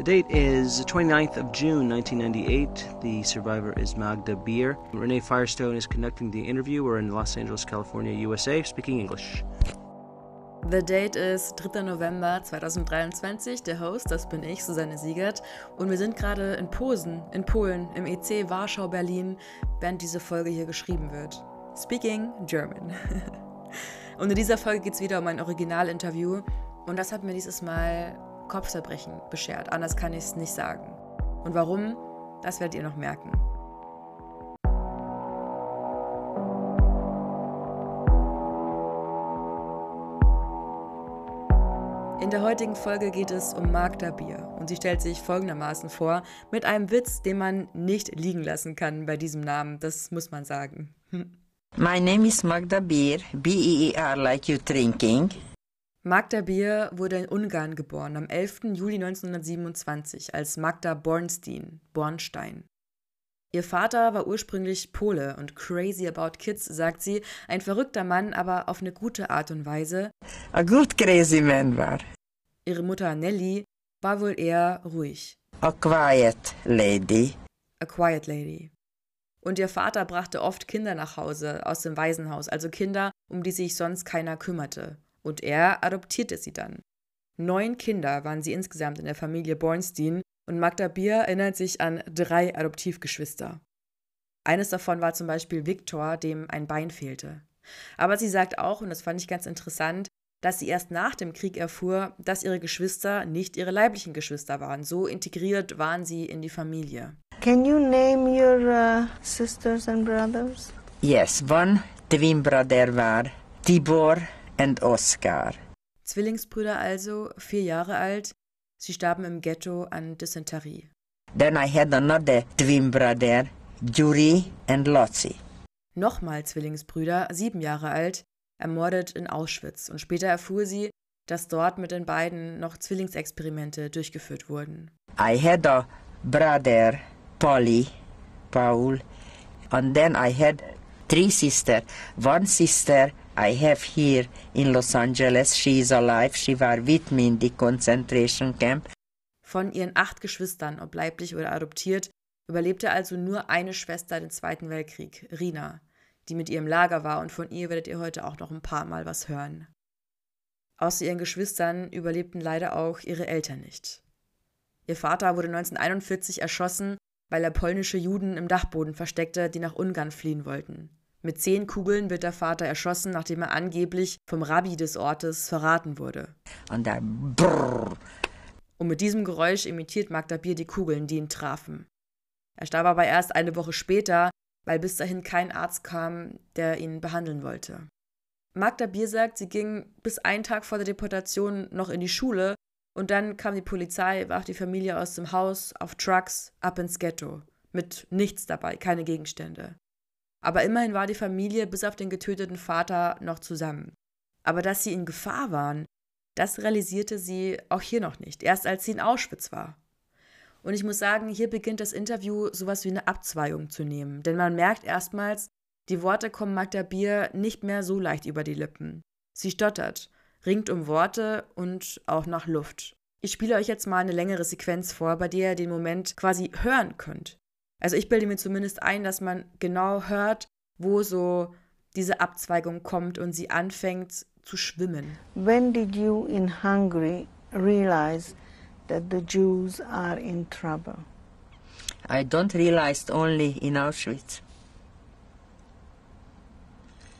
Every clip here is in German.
The date is 29th of June 1998. The survivor is Magda Beer. Renee Firestone is conducting the interview. We're in Los Angeles, California, USA, speaking English. The Date ist 3. November 2023. Der Host, das bin ich, Susanne Siegert. Und wir sind gerade in Posen, in Polen, im EC Warschau, Berlin, während diese Folge hier geschrieben wird. Speaking German. Und in dieser Folge geht es wieder um ein Originalinterview. Und das hat mir dieses Mal Kopfzerbrechen beschert. Anders kann ich es nicht sagen. Und warum, das werdet ihr noch merken. In der heutigen Folge geht es um Magda Bier und sie stellt sich folgendermaßen vor, mit einem Witz, den man nicht liegen lassen kann bei diesem Namen, das muss man sagen. My name is Magda Beer, B-E-E-R like you drinking. Magda Bier wurde in Ungarn geboren am 11. Juli 1927 als Magda Bornstein, Bornstein. Ihr Vater war ursprünglich Pole und crazy about kids, sagt sie, ein verrückter Mann, aber auf eine gute Art und Weise. A good crazy man war. Ihre Mutter Nelly war wohl eher ruhig. A quiet lady. A quiet lady. Und ihr Vater brachte oft Kinder nach Hause aus dem Waisenhaus, also Kinder, um die sich sonst keiner kümmerte und er adoptierte sie dann. Neun Kinder waren sie insgesamt in der Familie Bornstein und Magda Bier erinnert sich an drei Adoptivgeschwister. Eines davon war zum Beispiel Viktor, dem ein Bein fehlte. Aber sie sagt auch, und das fand ich ganz interessant, dass sie erst nach dem Krieg erfuhr, dass ihre Geschwister nicht ihre leiblichen Geschwister waren. So integriert waren sie in die Familie. Can you name your uh, sisters and brothers? Yes, one twin brother war Tibor and Oscar. Zwillingsbrüder also, vier Jahre alt. Sie starben im Ghetto an Dysenterie. Then I had another twin brother, Yuri and Lotzi. Nochmal Zwillingsbrüder, sieben Jahre alt, ermordet in Auschwitz. Und später erfuhr sie, dass dort mit den beiden noch Zwillingsexperimente durchgeführt wurden. I had a brother, Polly, Paul, and then I had three sisters. One sister I have here in Los Angeles. She is alive. She war with me in the concentration camp. Von ihren acht Geschwistern, ob leiblich oder adoptiert, überlebte also nur eine Schwester den Zweiten Weltkrieg, Rina, die mit ihr im Lager war und von ihr werdet ihr heute auch noch ein paar Mal was hören. Außer ihren Geschwistern überlebten leider auch ihre Eltern nicht. Ihr Vater wurde 1941 erschossen, weil er polnische Juden im Dachboden versteckte, die nach Ungarn fliehen wollten. Mit zehn Kugeln wird der Vater erschossen, nachdem er angeblich vom Rabbi des Ortes verraten wurde. Und dann brrr. Und mit diesem Geräusch imitiert Magda Bier die Kugeln, die ihn trafen. Er starb aber erst eine Woche später, weil bis dahin kein Arzt kam, der ihn behandeln wollte. Magda Bier sagt, sie ging bis einen Tag vor der Deportation noch in die Schule und dann kam die Polizei, warf die Familie aus dem Haus auf Trucks ab ins Ghetto. Mit nichts dabei, keine Gegenstände. Aber immerhin war die Familie bis auf den getöteten Vater noch zusammen. Aber dass sie in Gefahr waren, das realisierte sie auch hier noch nicht, erst als sie in Auschwitz war. Und ich muss sagen, hier beginnt das Interview sowas wie eine Abzweigung zu nehmen, denn man merkt erstmals, die Worte kommen Magda Bier nicht mehr so leicht über die Lippen. Sie stottert, ringt um Worte und auch nach Luft. Ich spiele euch jetzt mal eine längere Sequenz vor, bei der ihr den Moment quasi hören könnt. Also ich bilde mir zumindest ein, dass man genau hört, wo so diese Abzweigung kommt und sie anfängt zu schwimmen. When did you in Hungary realize that the Jews are in trouble? I don't realize only in Auschwitz.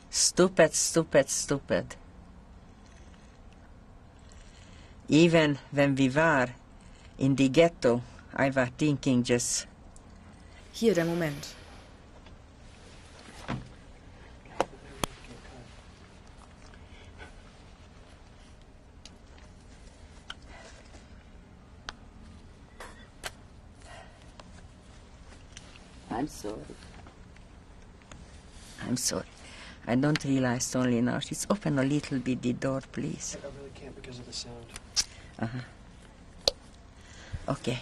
Stupid, stupid, stupid. Even when we were in the ghetto, I was thinking just Hier der Moment. I'm sorry. I'm sorry. I don't realize only now. She's open a little bit the door, please. I really can't because of the sound. Uh-huh. Okay.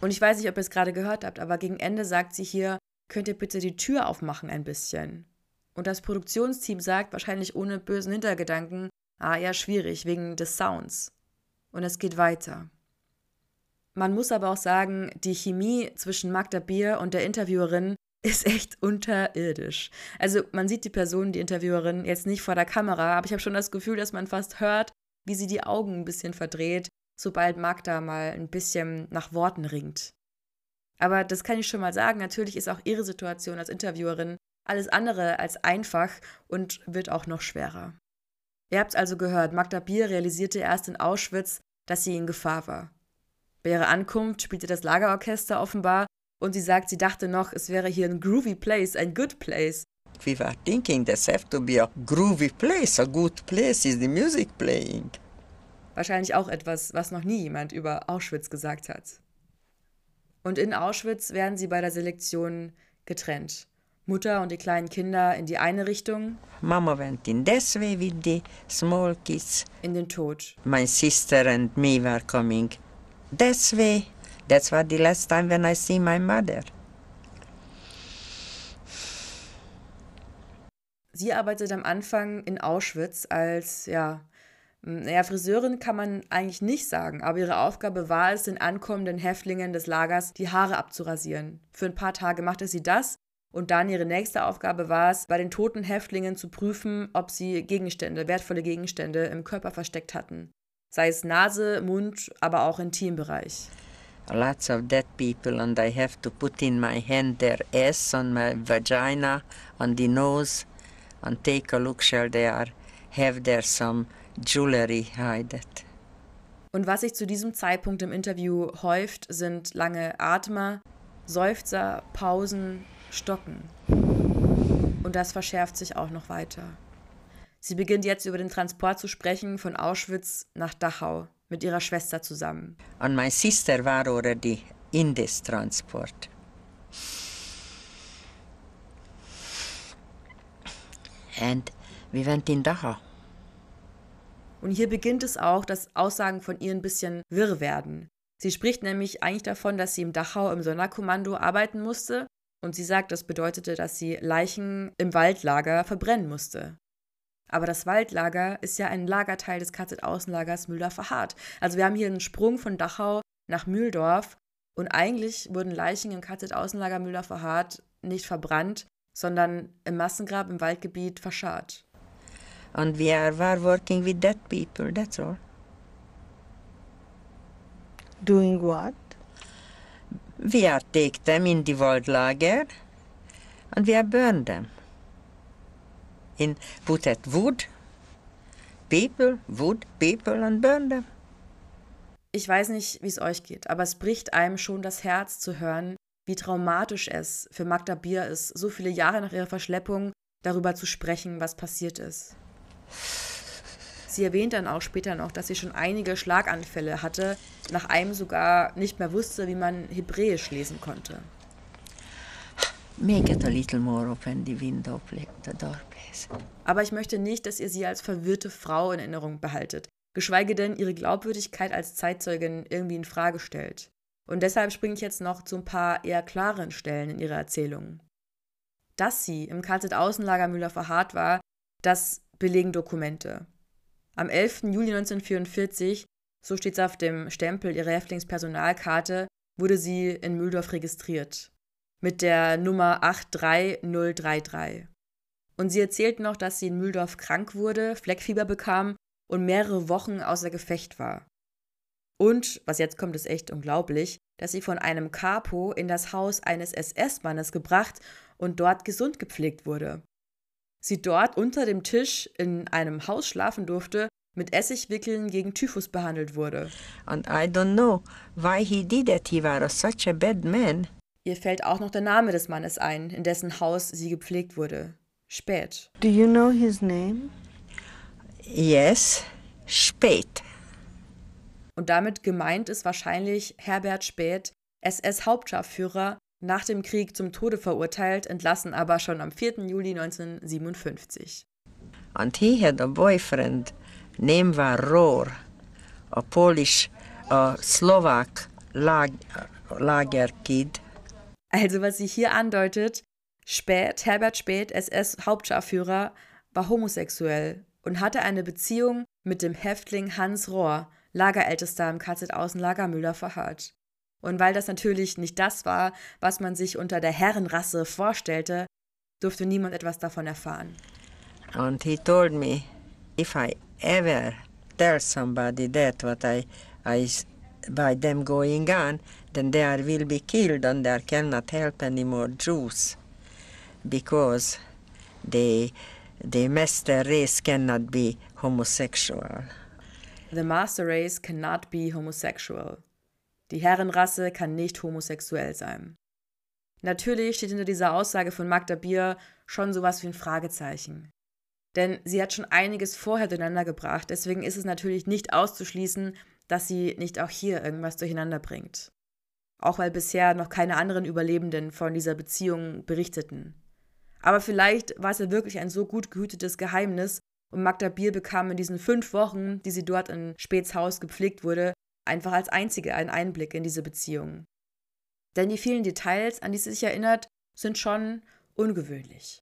Und ich weiß nicht, ob ihr es gerade gehört habt, aber gegen Ende sagt sie hier, könnt ihr bitte die Tür aufmachen ein bisschen. Und das Produktionsteam sagt, wahrscheinlich ohne bösen Hintergedanken, ah ja, schwierig, wegen des Sounds. Und es geht weiter. Man muss aber auch sagen, die Chemie zwischen Magda Bier und der Interviewerin ist echt unterirdisch. Also man sieht die Person, die Interviewerin, jetzt nicht vor der Kamera, aber ich habe schon das Gefühl, dass man fast hört, wie sie die Augen ein bisschen verdreht, sobald Magda mal ein bisschen nach Worten ringt. Aber das kann ich schon mal sagen, natürlich ist auch ihre Situation als Interviewerin alles andere als einfach und wird auch noch schwerer. Ihr habt also gehört, Magda Bier realisierte erst in Auschwitz, dass sie in Gefahr war. Bei ihrer Ankunft spielte das Lagerorchester offenbar und sie sagt, sie dachte noch, es wäre hier ein groovy place, ein good place. We were thinking this have to be a groovy place, a good place is the music playing. Wahrscheinlich auch etwas, was noch nie jemand über Auschwitz gesagt hat. Und in Auschwitz werden sie bei der Selektion getrennt. Mutter und die kleinen Kinder in die eine Richtung. Mama went in this way with the small kids. In den Tod. My sister and me were coming this way. That's was the last time when I see my mother. Sie arbeitet am Anfang in Auschwitz als, ja, naja, Friseurin kann man eigentlich nicht sagen, aber ihre Aufgabe war es, den ankommenden Häftlingen des Lagers die Haare abzurasieren. Für ein paar Tage machte sie das und dann ihre nächste Aufgabe war es, bei den toten Häftlingen zu prüfen, ob sie Gegenstände, wertvolle Gegenstände im Körper versteckt hatten. Sei es Nase, Mund, aber auch Intimbereich. Lots of dead people, and I have to put in my hand their ass on my vagina, on the nose, and take a look, shall they are, have there some jewelry hided. Und was sich zu diesem Zeitpunkt im Interview häuft, sind lange Atmer, Seufzer, Pausen, Stocken. Und das verschärft sich auch noch weiter. Sie beginnt jetzt über den Transport zu sprechen von Auschwitz nach Dachau mit ihrer Schwester zusammen. And my sister war already in this transport. And we went in Dachau. Und hier beginnt es auch, dass Aussagen von ihr ein bisschen wirr werden. Sie spricht nämlich eigentlich davon, dass sie im Dachau im Sonderkommando arbeiten musste und sie sagt, das bedeutete, dass sie Leichen im Waldlager verbrennen musste. Aber das Waldlager ist ja ein Lagerteil des KZ-Außenlagers Mühldorfer-Hart. Also wir haben hier einen Sprung von Dachau nach Mühldorf und eigentlich wurden Leichen im KZ-Außenlager Mühldorfer-Hart nicht verbrannt, sondern im Massengrab im Waldgebiet verscharrt. And we are, were working with dead people, that's all. Doing what? We are take them in the Waldlager and we are burn them. In put at wood, people, wood, people and burn them. Ich weiß nicht, wie es euch geht, aber es bricht einem schon das Herz zu hören, wie traumatisch es für Magda Bier ist, so viele Jahre nach ihrer Verschleppung darüber zu sprechen, was passiert ist. Sie erwähnt dann auch später noch, dass sie schon einige Schlaganfälle hatte, nach einem sogar nicht mehr wusste, wie man Hebräisch lesen konnte. Make it a little more open the window, the door, please. Aber ich möchte nicht, dass ihr sie als verwirrte Frau in Erinnerung behaltet, geschweige denn ihre Glaubwürdigkeit als Zeitzeugin irgendwie in Frage stellt. Und deshalb springe ich jetzt noch zu ein paar eher klaren Stellen in ihrer Erzählung. Dass sie im KZ-Außenlager Müller verharrt war, das belegen Dokumente. Am 11. Juli 1944, so steht es auf dem Stempel ihrer Häftlingspersonalkarte, wurde sie in Mühldorf registriert. Mit der Nummer 83033. Und sie erzählt noch, dass sie in Mühldorf krank wurde, Fleckfieber bekam und mehrere Wochen außer Gefecht war. Und, was jetzt kommt, ist echt unglaublich, dass sie von einem Capo in das Haus eines SS-Mannes gebracht und dort gesund gepflegt wurde sie dort unter dem Tisch in einem Haus schlafen durfte, mit Essigwickeln gegen Typhus behandelt wurde. And I don't know why he did it. He was such a bad man. Ihr fällt auch noch der Name des Mannes ein, in dessen Haus sie gepflegt wurde. Spät. Do you know his name? Yes, Spät. Und damit gemeint ist wahrscheinlich Herbert Spät, SS-Hauptscharführer nach dem Krieg zum Tode verurteilt, entlassen aber schon am 4. Juli 1957. And he had a boyfriend, name war Rohr, a Polish, a Slovak lag lager kid. Also was sie hier andeutet, Spät, Herbert Spät, SS-Hauptscharführer, war homosexuell und hatte eine Beziehung mit dem Häftling Hans Rohr, Lagerältester im KZ-Außenlager Müller verharrt. Und weil das natürlich nicht das war, was man sich unter der Herrenrasse vorstellte, durfte niemand etwas davon erfahren. And he told me, if I ever tell somebody that what I, I by them going on, then they will be killed and there cannot help any more Jews because the, the master race cannot be homosexual. The master race cannot be homosexual. Die Herrenrasse kann nicht homosexuell sein. Natürlich steht hinter dieser Aussage von Magda Bier schon sowas wie ein Fragezeichen. Denn sie hat schon einiges vorher durcheinander gebracht, deswegen ist es natürlich nicht auszuschließen, dass sie nicht auch hier irgendwas durcheinander bringt. Auch weil bisher noch keine anderen Überlebenden von dieser Beziehung berichteten. Aber vielleicht war es ja wirklich ein so gut gehütetes Geheimnis und Magda Bier bekam in diesen fünf Wochen, die sie dort in Späts Haus gepflegt wurde, einfach als einzige einen Einblick in diese Beziehung. Denn die vielen Details, an die sie sich erinnert, sind schon ungewöhnlich.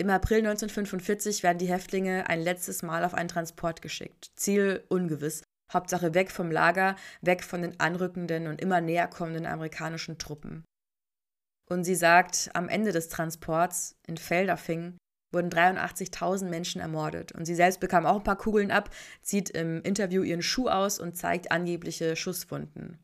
Im April 1945 werden die Häftlinge ein letztes Mal auf einen Transport geschickt. Ziel ungewiss. Hauptsache weg vom Lager, weg von den anrückenden und immer näher kommenden amerikanischen Truppen. Und sie sagt, am Ende des Transports in Feldafing wurden 83.000 Menschen ermordet. Und sie selbst bekam auch ein paar Kugeln ab, zieht im Interview ihren Schuh aus und zeigt angebliche Schusswunden.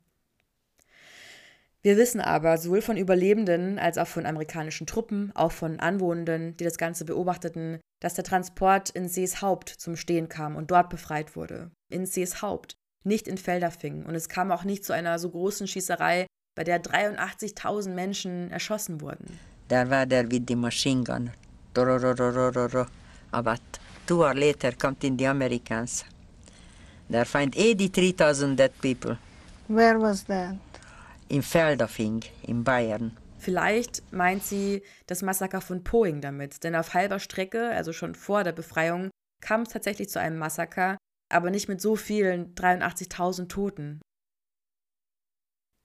Wir wissen aber sowohl von Überlebenden als auch von amerikanischen Truppen, auch von Anwohnenden, die das Ganze beobachteten, dass der Transport in Seeshaupt zum Stehen kam und dort befreit wurde. In Seeshaupt, nicht in Feldafing. Und es kam auch nicht zu einer so großen Schießerei, bei der 83.000 Menschen erschossen wurden. Da war der with the machine gun. About two hours later kommt in the Americans. There find 83,000 dead people. Where was that? in Feldafing in Bayern. Vielleicht meint sie das Massaker von Poing damit, denn auf halber Strecke, also schon vor der Befreiung, kam es tatsächlich zu einem Massaker, aber nicht mit so vielen 83.000 Toten.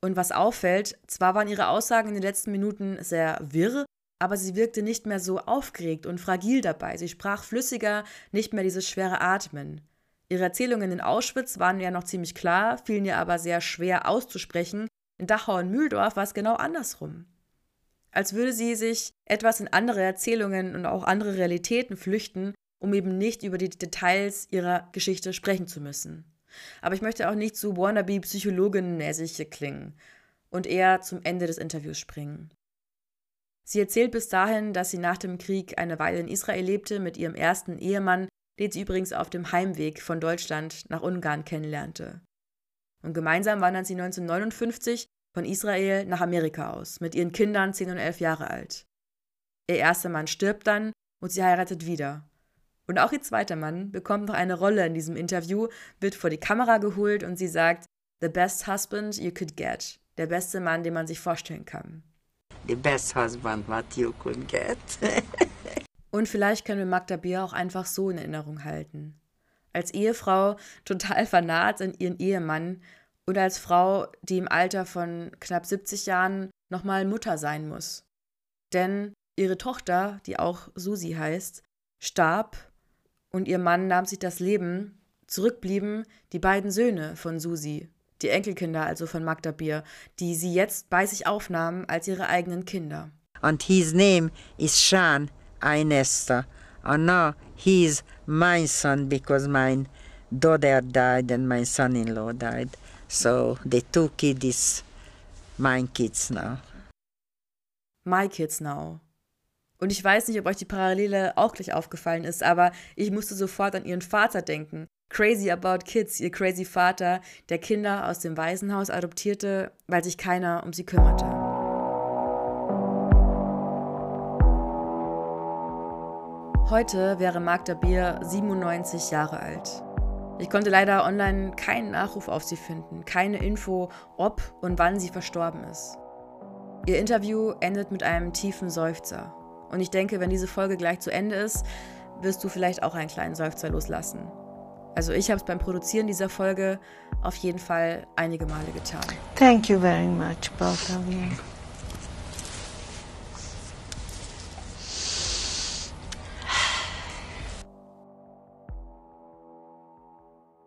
Und was auffällt, zwar waren ihre Aussagen in den letzten Minuten sehr wirr, aber sie wirkte nicht mehr so aufgeregt und fragil dabei. Sie sprach flüssiger, nicht mehr dieses schwere Atmen. Ihre Erzählungen in Auschwitz waren ja noch ziemlich klar, fielen ihr aber sehr schwer auszusprechen, in Dachau und Mühldorf war es genau andersrum. Als würde sie sich etwas in andere Erzählungen und auch andere Realitäten flüchten, um eben nicht über die Details ihrer Geschichte sprechen zu müssen. Aber ich möchte auch nicht zu wannabe Psychologin-mäßig klingen und eher zum Ende des Interviews springen. Sie erzählt bis dahin, dass sie nach dem Krieg eine Weile in Israel lebte mit ihrem ersten Ehemann, den sie übrigens auf dem Heimweg von Deutschland nach Ungarn kennenlernte. Und gemeinsam wandern sie 1959 von Israel nach Amerika aus, mit ihren Kindern 10 und 11 Jahre alt. Ihr erster Mann stirbt dann und sie heiratet wieder. Und auch ihr zweiter Mann bekommt noch eine Rolle in diesem Interview, wird vor die Kamera geholt und sie sagt, The best husband you could get. Der beste Mann, den man sich vorstellen kann. The best husband what you could get. und vielleicht können wir Magda Bier auch einfach so in Erinnerung halten als Ehefrau total vernarrt in ihren Ehemann und als Frau, die im Alter von knapp 70 Jahren nochmal Mutter sein muss. Denn ihre Tochter, die auch Susi heißt, starb und ihr Mann nahm sich das Leben. Zurückblieben die beiden Söhne von Susi, die Enkelkinder also von Magda Bier, die sie jetzt bei sich aufnahmen als ihre eigenen Kinder. And his name is Sean Einester. And now he's my son because my daughter died and my son-in-law died. So the two kids is my kids now. My kids now. Und ich weiß nicht, ob euch die Parallele auch gleich aufgefallen ist, aber ich musste sofort an ihren Vater denken. Crazy About Kids, ihr crazy Vater, der Kinder aus dem Waisenhaus adoptierte, weil sich keiner um sie kümmerte. Heute wäre Magda Bier 97 Jahre alt. Ich konnte leider online keinen Nachruf auf sie finden, keine Info, ob und wann sie verstorben ist. Ihr Interview endet mit einem tiefen Seufzer. Und ich denke, wenn diese Folge gleich zu Ende ist, wirst du vielleicht auch einen kleinen Seufzer loslassen. Also ich habe es beim Produzieren dieser Folge auf jeden Fall einige Male getan. Thank you very much, both of you.